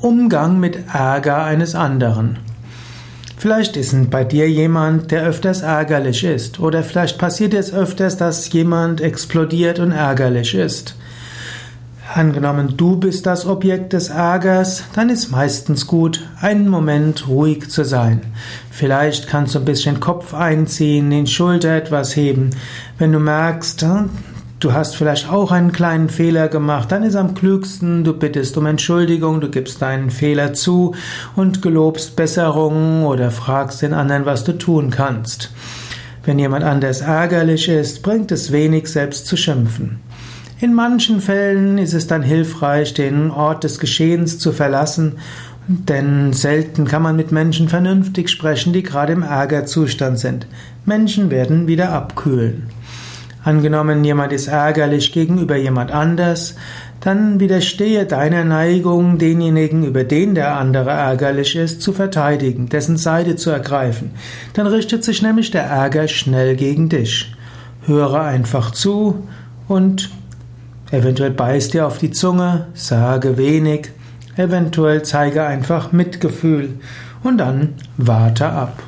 Umgang mit Ärger eines anderen. Vielleicht ist bei dir jemand, der öfters ärgerlich ist, oder vielleicht passiert es öfters, dass jemand explodiert und ärgerlich ist. Angenommen, du bist das Objekt des Ärgers, dann ist meistens gut, einen Moment ruhig zu sein. Vielleicht kannst du ein bisschen Kopf einziehen, den Schulter etwas heben. Wenn du merkst, du hast vielleicht auch einen kleinen Fehler gemacht, dann ist am klügsten, du bittest um Entschuldigung, du gibst deinen Fehler zu und gelobst Besserung oder fragst den anderen, was du tun kannst. Wenn jemand anders ärgerlich ist, bringt es wenig, selbst zu schimpfen. In manchen Fällen ist es dann hilfreich, den Ort des Geschehens zu verlassen, denn selten kann man mit Menschen vernünftig sprechen, die gerade im Ärgerzustand sind. Menschen werden wieder abkühlen. Angenommen, jemand ist ärgerlich gegenüber jemand anders, dann widerstehe deiner Neigung, denjenigen, über den der andere ärgerlich ist, zu verteidigen, dessen Seite zu ergreifen. Dann richtet sich nämlich der Ärger schnell gegen dich. Höre einfach zu und Eventuell beiß dir auf die Zunge, sage wenig, eventuell zeige einfach Mitgefühl und dann warte ab.